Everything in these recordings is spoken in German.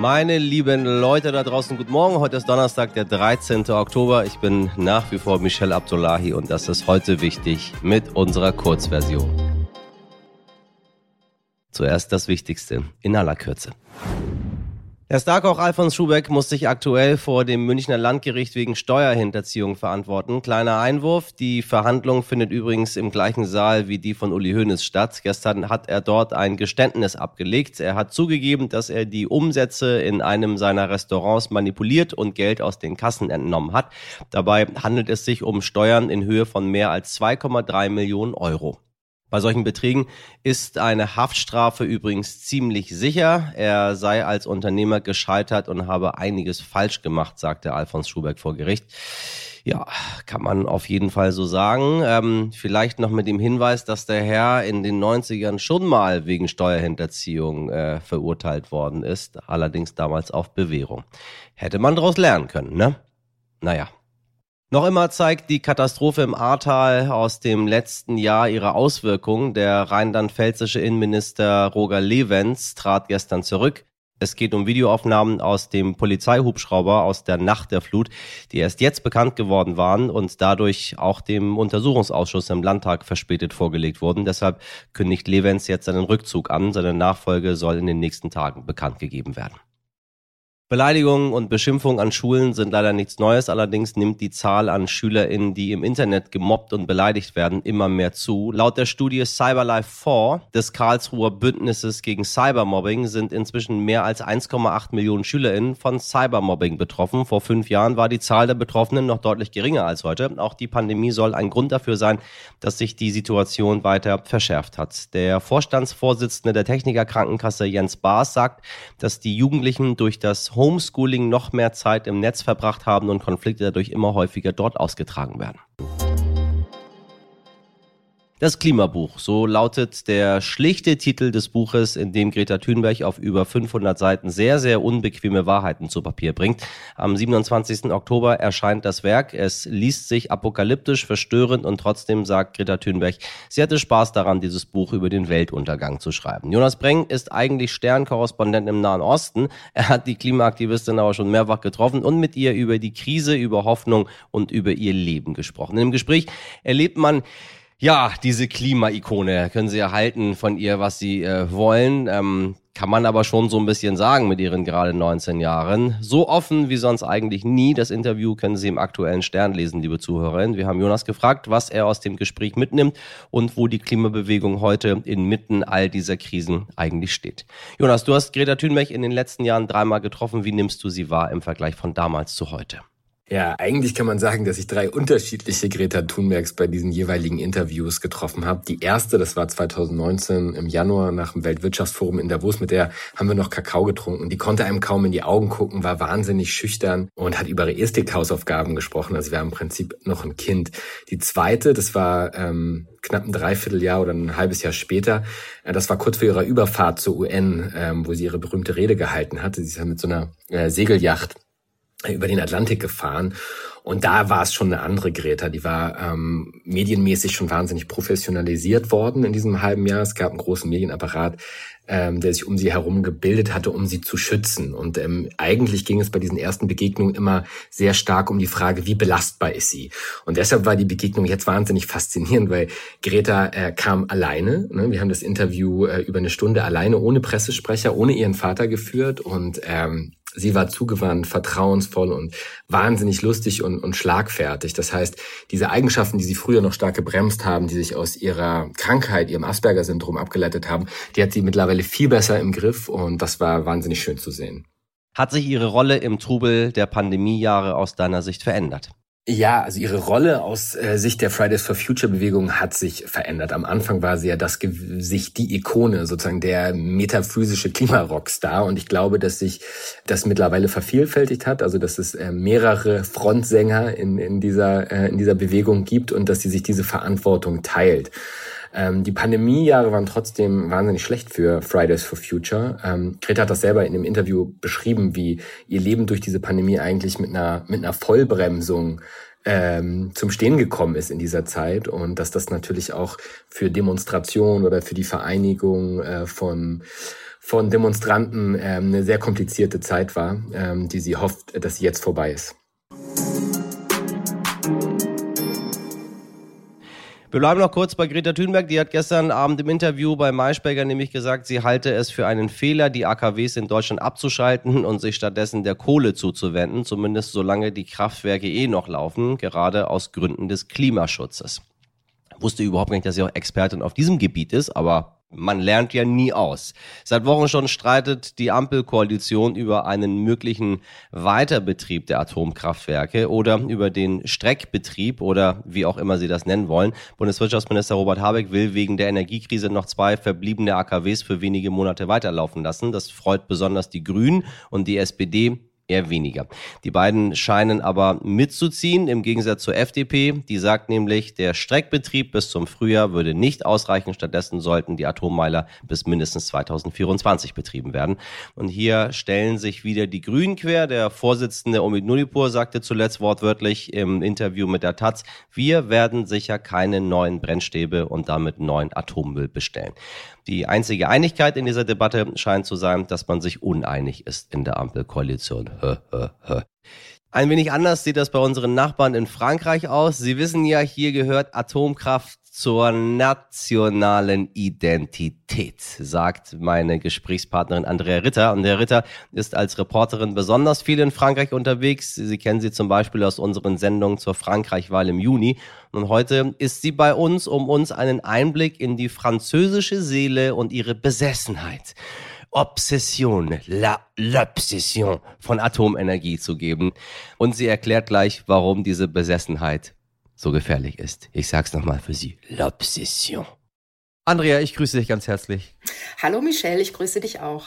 Meine lieben Leute da draußen, guten Morgen. Heute ist Donnerstag, der 13. Oktober. Ich bin nach wie vor Michel Abdullahi und das ist heute wichtig mit unserer Kurzversion. Zuerst das Wichtigste in aller Kürze. Der Starkoch Alfons Schubeck muss sich aktuell vor dem Münchner Landgericht wegen Steuerhinterziehung verantworten. Kleiner Einwurf, die Verhandlung findet übrigens im gleichen Saal wie die von Uli Hoeneß statt. Gestern hat er dort ein Geständnis abgelegt. Er hat zugegeben, dass er die Umsätze in einem seiner Restaurants manipuliert und Geld aus den Kassen entnommen hat. Dabei handelt es sich um Steuern in Höhe von mehr als 2,3 Millionen Euro. Bei solchen Beträgen ist eine Haftstrafe übrigens ziemlich sicher. Er sei als Unternehmer gescheitert und habe einiges falsch gemacht, sagte Alfons Schuberg vor Gericht. Ja, kann man auf jeden Fall so sagen. Ähm, vielleicht noch mit dem Hinweis, dass der Herr in den 90ern schon mal wegen Steuerhinterziehung äh, verurteilt worden ist, allerdings damals auf Bewährung. Hätte man daraus lernen können, ne? Naja. Noch immer zeigt die Katastrophe im Ahrtal aus dem letzten Jahr ihre Auswirkungen. Der rheinland-pfälzische Innenminister Roger Levens trat gestern zurück. Es geht um Videoaufnahmen aus dem Polizeihubschrauber aus der Nacht der Flut, die erst jetzt bekannt geworden waren und dadurch auch dem Untersuchungsausschuss im Landtag verspätet vorgelegt wurden. Deshalb kündigt Levens jetzt seinen Rückzug an. Seine Nachfolge soll in den nächsten Tagen bekannt gegeben werden. Beleidigungen und Beschimpfungen an Schulen sind leider nichts Neues, allerdings nimmt die Zahl an SchülerInnen, die im Internet gemobbt und beleidigt werden, immer mehr zu. Laut der Studie Cyberlife 4 des Karlsruher Bündnisses gegen Cybermobbing sind inzwischen mehr als 1,8 Millionen SchülerInnen von Cybermobbing betroffen. Vor fünf Jahren war die Zahl der Betroffenen noch deutlich geringer als heute. Auch die Pandemie soll ein Grund dafür sein, dass sich die Situation weiter verschärft hat. Der Vorstandsvorsitzende der Techniker Krankenkasse Jens Baas sagt, dass die Jugendlichen durch das Homeschooling noch mehr Zeit im Netz verbracht haben und Konflikte dadurch immer häufiger dort ausgetragen werden. Das Klimabuch, so lautet der schlichte Titel des Buches, in dem Greta Thunberg auf über 500 Seiten sehr, sehr unbequeme Wahrheiten zu Papier bringt. Am 27. Oktober erscheint das Werk. Es liest sich apokalyptisch, verstörend und trotzdem sagt Greta Thunberg, sie hatte Spaß daran, dieses Buch über den Weltuntergang zu schreiben. Jonas Breng ist eigentlich Sternkorrespondent im Nahen Osten. Er hat die Klimaaktivistin aber schon mehrfach getroffen und mit ihr über die Krise, über Hoffnung und über ihr Leben gesprochen. Im Gespräch erlebt man, ja, diese Klima-Ikone können Sie erhalten von ihr, was Sie äh, wollen. Ähm, kann man aber schon so ein bisschen sagen mit Ihren gerade 19 Jahren. So offen wie sonst eigentlich nie. Das Interview können Sie im aktuellen Stern lesen, liebe Zuhörerinnen. Wir haben Jonas gefragt, was er aus dem Gespräch mitnimmt und wo die Klimabewegung heute inmitten all dieser Krisen eigentlich steht. Jonas, du hast Greta Thunberg in den letzten Jahren dreimal getroffen. Wie nimmst du sie wahr im Vergleich von damals zu heute? Ja, eigentlich kann man sagen, dass ich drei unterschiedliche Greta Thunbergs bei diesen jeweiligen Interviews getroffen habe. Die erste, das war 2019 im Januar nach dem Weltwirtschaftsforum in Davos, mit der haben wir noch Kakao getrunken. Die konnte einem kaum in die Augen gucken, war wahnsinnig schüchtern und hat über ihre Ethik-Hausaufgaben gesprochen. Also wir haben im Prinzip noch ein Kind. Die zweite, das war ähm, knapp ein Dreivierteljahr oder ein halbes Jahr später. Äh, das war kurz vor ihrer Überfahrt zur UN, ähm, wo sie ihre berühmte Rede gehalten hatte. Sie ist ja mit so einer äh, Segelyacht über den Atlantik gefahren. Und da war es schon eine andere Greta. Die war ähm, medienmäßig schon wahnsinnig professionalisiert worden in diesem halben Jahr. Es gab einen großen Medienapparat, ähm, der sich um sie herum gebildet hatte, um sie zu schützen. Und ähm, eigentlich ging es bei diesen ersten Begegnungen immer sehr stark um die Frage, wie belastbar ist sie? Und deshalb war die Begegnung jetzt wahnsinnig faszinierend, weil Greta äh, kam alleine. Ne? Wir haben das Interview äh, über eine Stunde alleine, ohne Pressesprecher, ohne ihren Vater geführt. Und ähm, Sie war zugewandt, vertrauensvoll und wahnsinnig lustig und, und schlagfertig. Das heißt, diese Eigenschaften, die sie früher noch stark gebremst haben, die sich aus ihrer Krankheit, ihrem Asperger-Syndrom abgeleitet haben, die hat sie mittlerweile viel besser im Griff und das war wahnsinnig schön zu sehen. Hat sich Ihre Rolle im Trubel der Pandemiejahre aus deiner Sicht verändert? Ja, also ihre Rolle aus äh, Sicht der Fridays for Future Bewegung hat sich verändert. Am Anfang war sie ja das Gesicht, die Ikone, sozusagen der metaphysische Klimarockstar. Und ich glaube, dass sich das mittlerweile vervielfältigt hat, also dass es äh, mehrere Frontsänger in, in, dieser, äh, in dieser Bewegung gibt und dass sie sich diese Verantwortung teilt. Ähm, die Pandemiejahre waren trotzdem wahnsinnig schlecht für Fridays for Future. Ähm, Greta hat das selber in dem Interview beschrieben, wie ihr Leben durch diese Pandemie eigentlich mit einer, mit einer Vollbremsung ähm, zum Stehen gekommen ist in dieser Zeit und dass das natürlich auch für Demonstrationen oder für die Vereinigung äh, von von Demonstranten ähm, eine sehr komplizierte Zeit war, ähm, die sie hofft, dass sie jetzt vorbei ist. Wir bleiben noch kurz bei Greta Thunberg. Die hat gestern Abend im Interview bei Maischberger nämlich gesagt, sie halte es für einen Fehler, die AKWs in Deutschland abzuschalten und sich stattdessen der Kohle zuzuwenden, zumindest solange die Kraftwerke eh noch laufen, gerade aus Gründen des Klimaschutzes. Wusste überhaupt nicht, dass sie auch Expertin auf diesem Gebiet ist, aber man lernt ja nie aus. Seit Wochen schon streitet die Ampelkoalition über einen möglichen Weiterbetrieb der Atomkraftwerke oder über den Streckbetrieb oder wie auch immer Sie das nennen wollen. Bundeswirtschaftsminister Robert Habeck will wegen der Energiekrise noch zwei verbliebene AKWs für wenige Monate weiterlaufen lassen. Das freut besonders die Grünen und die SPD eher weniger. Die beiden scheinen aber mitzuziehen, im Gegensatz zur FDP. Die sagt nämlich, der Streckbetrieb bis zum Frühjahr würde nicht ausreichen. Stattdessen sollten die Atommeiler bis mindestens 2024 betrieben werden. Und hier stellen sich wieder die Grünen quer. Der Vorsitzende Omid Nulipur sagte zuletzt wortwörtlich im Interview mit der Taz, wir werden sicher keine neuen Brennstäbe und damit neuen Atommüll bestellen. Die einzige Einigkeit in dieser Debatte scheint zu sein, dass man sich uneinig ist in der Ampelkoalition. Ein wenig anders sieht das bei unseren Nachbarn in Frankreich aus. Sie wissen ja, hier gehört Atomkraft zur nationalen Identität, sagt meine Gesprächspartnerin Andrea Ritter. Andrea Ritter ist als Reporterin besonders viel in Frankreich unterwegs. Sie kennen sie zum Beispiel aus unseren Sendungen zur Frankreich-Wahl im Juni. Und heute ist sie bei uns, um uns einen Einblick in die französische Seele und ihre Besessenheit. Obsession, la l'obsession von Atomenergie zu geben. Und sie erklärt gleich, warum diese Besessenheit so gefährlich ist. Ich sag's nochmal für Sie. L'Obsession. Andrea, ich grüße dich ganz herzlich. Hallo Michelle, ich grüße dich auch.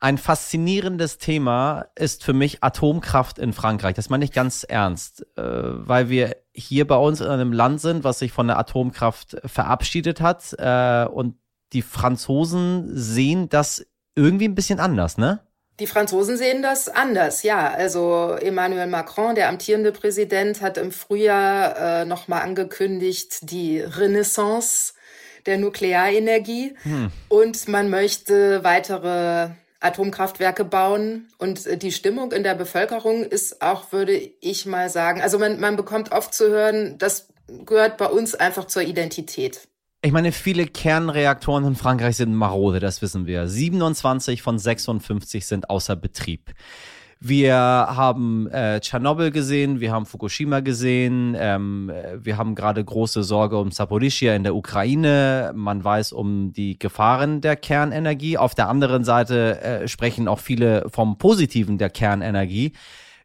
Ein faszinierendes Thema ist für mich Atomkraft in Frankreich. Das meine ich ganz ernst, äh, weil wir hier bei uns in einem Land sind, was sich von der Atomkraft verabschiedet hat. Äh, und die Franzosen sehen das irgendwie ein bisschen anders, ne? Die Franzosen sehen das anders, ja. Also Emmanuel Macron, der amtierende Präsident, hat im Frühjahr äh, nochmal angekündigt, die Renaissance der Nuklearenergie. Hm. Und man möchte weitere Atomkraftwerke bauen. Und äh, die Stimmung in der Bevölkerung ist auch, würde ich mal sagen, also man, man bekommt oft zu hören, das gehört bei uns einfach zur Identität. Ich meine, viele Kernreaktoren in Frankreich sind marode, das wissen wir. 27 von 56 sind außer Betrieb. Wir haben äh, Tschernobyl gesehen, wir haben Fukushima gesehen, ähm, wir haben gerade große Sorge um Saporischia in der Ukraine. Man weiß um die Gefahren der Kernenergie. Auf der anderen Seite äh, sprechen auch viele vom Positiven der Kernenergie.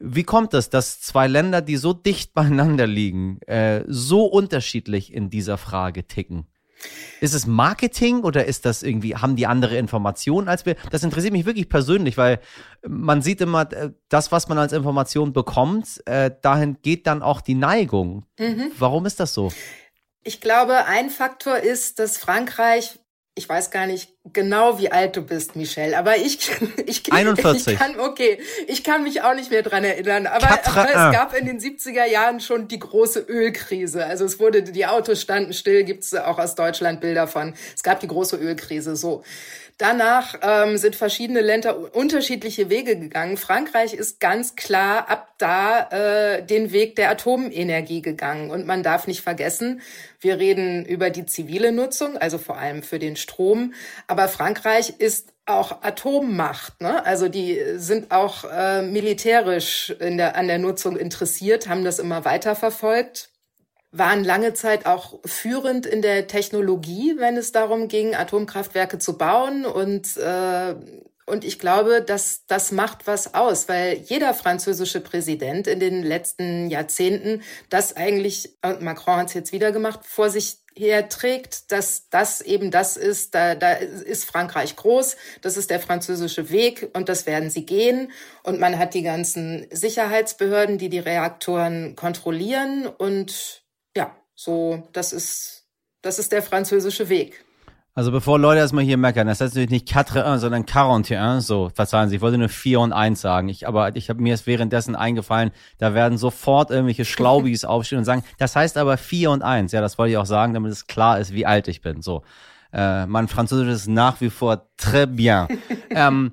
Wie kommt es, dass zwei Länder, die so dicht beieinander liegen, äh, so unterschiedlich in dieser Frage ticken? Ist es Marketing oder ist das irgendwie, haben die andere Informationen als wir? Das interessiert mich wirklich persönlich, weil man sieht immer, äh, das, was man als Information bekommt, äh, dahin geht dann auch die Neigung. Mhm. Warum ist das so? Ich glaube, ein Faktor ist, dass Frankreich ich weiß gar nicht genau, wie alt du bist, Michelle, aber ich, ich, 41. ich kann, okay, ich kann mich auch nicht mehr dran erinnern, aber, aber es gab in den 70er Jahren schon die große Ölkrise. Also es wurde, die Autos standen still, gibt's auch aus Deutschland Bilder von. Es gab die große Ölkrise, so. Danach ähm, sind verschiedene Länder unterschiedliche Wege gegangen. Frankreich ist ganz klar ab da äh, den Weg der Atomenergie gegangen. Und man darf nicht vergessen, wir reden über die zivile Nutzung, also vor allem für den Strom. Aber Frankreich ist auch Atommacht. Ne? Also die sind auch äh, militärisch in der, an der Nutzung interessiert, haben das immer weiter verfolgt waren lange Zeit auch führend in der Technologie, wenn es darum ging, Atomkraftwerke zu bauen. Und, äh, und ich glaube, dass das macht was aus, weil jeder französische Präsident in den letzten Jahrzehnten das eigentlich, und Macron hat es jetzt wieder gemacht, vor sich herträgt, dass das eben das ist, da, da ist Frankreich groß, das ist der französische Weg und das werden sie gehen. Und man hat die ganzen Sicherheitsbehörden, die die Reaktoren kontrollieren und ja, so, das ist, das ist der französische Weg. Also bevor Leute erstmal hier meckern, das heißt natürlich nicht 4 sondern 41, so, verzeihen Sie, ich wollte nur 4 und 1 sagen. Ich, aber ich habe mir ist währenddessen eingefallen, da werden sofort irgendwelche Schlaubis aufstehen und sagen, das heißt aber 4 und 1. Ja, das wollte ich auch sagen, damit es klar ist, wie alt ich bin. So. Äh, mein Französisch ist nach wie vor très bien. ähm,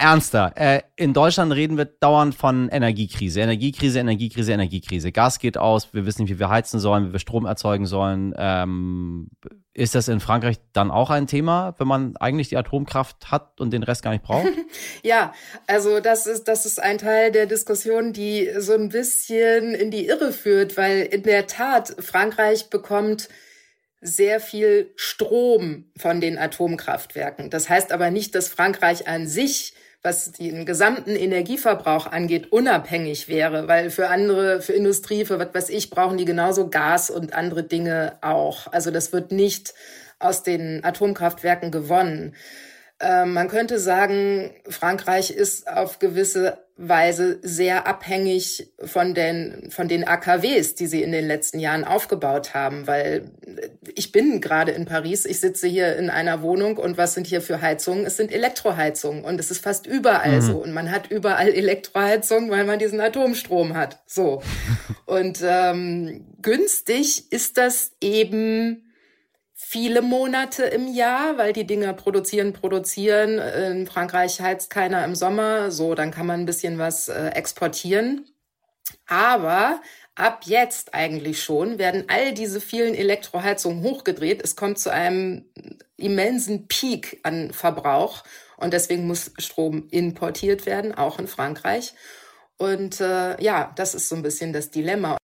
ernster. Äh, in Deutschland reden wir dauernd von Energiekrise. Energiekrise, Energiekrise, Energiekrise. Gas geht aus, wir wissen nicht, wie wir heizen sollen, wie wir Strom erzeugen sollen. Ähm, ist das in Frankreich dann auch ein Thema, wenn man eigentlich die Atomkraft hat und den Rest gar nicht braucht? ja, also das ist, das ist ein Teil der Diskussion, die so ein bisschen in die Irre führt, weil in der Tat Frankreich bekommt sehr viel Strom von den Atomkraftwerken. Das heißt aber nicht, dass Frankreich an sich was den gesamten Energieverbrauch angeht, unabhängig wäre, weil für andere, für Industrie, für was weiß ich, brauchen die genauso Gas und andere Dinge auch. Also das wird nicht aus den Atomkraftwerken gewonnen. Ähm, man könnte sagen, Frankreich ist auf gewisse Weise sehr abhängig von den, von den AKWs, die sie in den letzten Jahren aufgebaut haben, weil ich bin gerade in Paris, ich sitze hier in einer Wohnung und was sind hier für Heizungen? Es sind Elektroheizungen und es ist fast überall mhm. so und man hat überall Elektroheizungen, weil man diesen Atomstrom hat. So. und ähm, günstig ist das eben viele Monate im Jahr, weil die Dinger produzieren, produzieren. In Frankreich heizt keiner im Sommer, so, dann kann man ein bisschen was äh, exportieren. Aber ab jetzt eigentlich schon werden all diese vielen Elektroheizungen hochgedreht. Es kommt zu einem immensen Peak an Verbrauch und deswegen muss Strom importiert werden, auch in Frankreich. Und äh, ja, das ist so ein bisschen das Dilemma.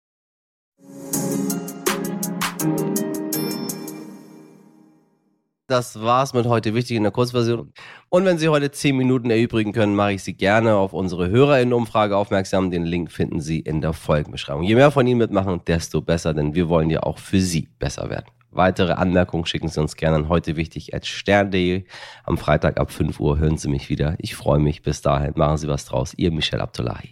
Das war's mit heute wichtig in der Kurzversion. Und wenn Sie heute 10 Minuten erübrigen können, mache ich Sie gerne auf unsere HörerInnen-Umfrage aufmerksam. Den Link finden Sie in der Folgenbeschreibung. Je mehr von Ihnen mitmachen, desto besser, denn wir wollen ja auch für Sie besser werden. Weitere Anmerkungen schicken Sie uns gerne an heute wichtig stern.de. Am Freitag ab 5 Uhr hören Sie mich wieder. Ich freue mich. Bis dahin machen Sie was draus. Ihr Michel Abdullahi.